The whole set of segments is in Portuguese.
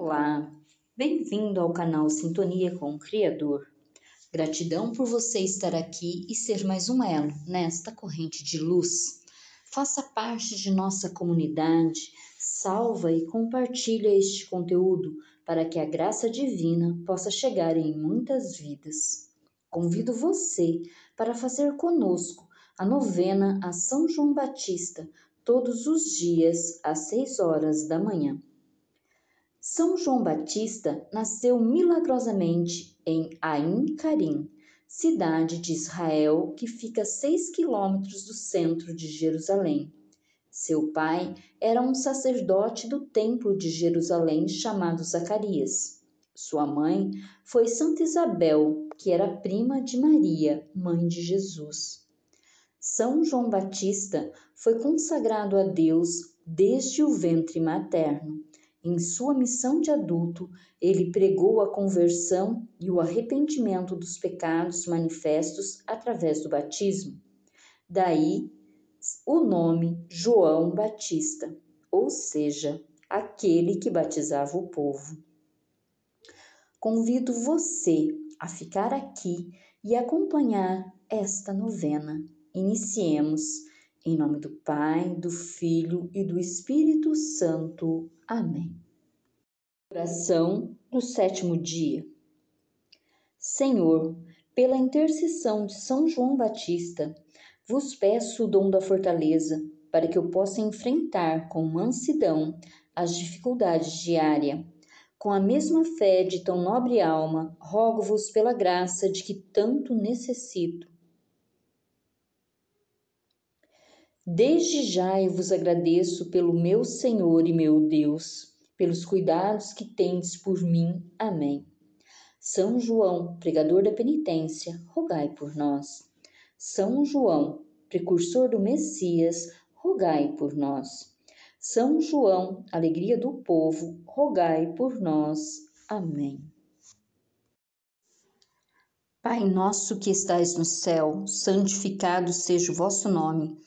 Olá, bem-vindo ao canal Sintonia com o Criador. Gratidão por você estar aqui e ser mais um elo nesta corrente de luz. Faça parte de nossa comunidade, salva e compartilha este conteúdo para que a graça divina possa chegar em muitas vidas. Convido você para fazer conosco a novena a São João Batista todos os dias às seis horas da manhã. São João Batista nasceu milagrosamente em Ain Karim, cidade de Israel que fica a seis quilômetros do centro de Jerusalém. Seu pai era um sacerdote do templo de Jerusalém chamado Zacarias. Sua mãe foi Santa Isabel, que era prima de Maria, mãe de Jesus. São João Batista foi consagrado a Deus desde o ventre materno em sua missão de adulto, ele pregou a conversão e o arrependimento dos pecados manifestos através do batismo. Daí o nome João Batista, ou seja, aquele que batizava o povo. Convido você a ficar aqui e acompanhar esta novena. Iniciemos em nome do Pai, do Filho e do Espírito Santo. Amém. Oração do sétimo dia. Senhor, pela intercessão de São João Batista, vos peço o dom da fortaleza para que eu possa enfrentar com mansidão as dificuldades diárias. Com a mesma fé de tão nobre alma, rogo-vos pela graça de que tanto necessito Desde já eu vos agradeço pelo meu Senhor e meu Deus, pelos cuidados que tendes por mim. Amém. São João, pregador da penitência, rogai por nós. São João, precursor do Messias, rogai por nós. São João, alegria do povo, rogai por nós. Amém. Pai nosso que estais no céu, santificado seja o vosso nome.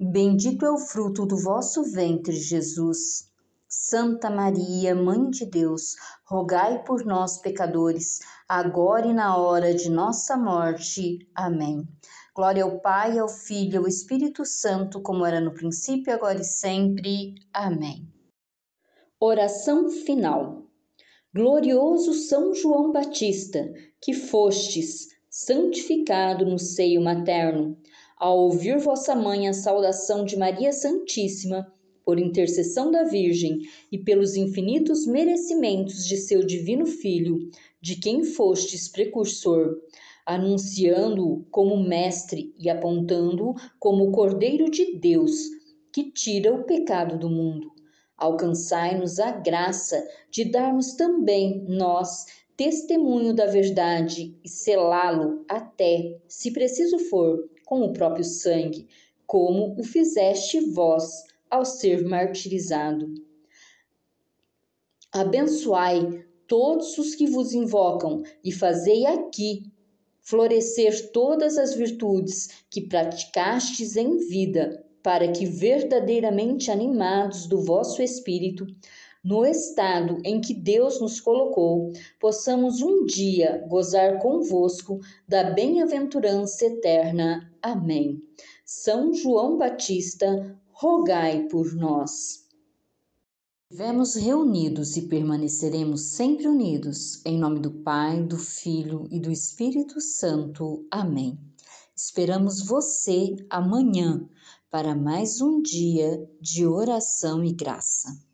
Bendito é o fruto do vosso ventre, Jesus. Santa Maria, Mãe de Deus, rogai por nós, pecadores, agora e na hora de nossa morte. Amém. Glória ao Pai, ao Filho e ao Espírito Santo, como era no princípio, agora e sempre. Amém. Oração final. Glorioso São João Batista, que fostes santificado no seio materno ao ouvir vossa mãe a saudação de Maria Santíssima, por intercessão da Virgem e pelos infinitos merecimentos de seu divino Filho, de quem fostes precursor, anunciando-o como mestre e apontando-o como Cordeiro de Deus, que tira o pecado do mundo. Alcançai-nos a graça de darmos também nós testemunho da verdade e selá-lo até, se preciso for, com o próprio sangue, como o fizeste vós ao ser martirizado. Abençoai todos os que vos invocam e fazei aqui florescer todas as virtudes que praticastes em vida, para que verdadeiramente animados do vosso espírito, no estado em que Deus nos colocou, possamos um dia gozar convosco da bem-aventurança eterna. Amém. São João Batista, rogai por nós. Estivemos reunidos e permaneceremos sempre unidos, em nome do Pai, do Filho e do Espírito Santo. Amém. Esperamos você amanhã para mais um dia de oração e graça.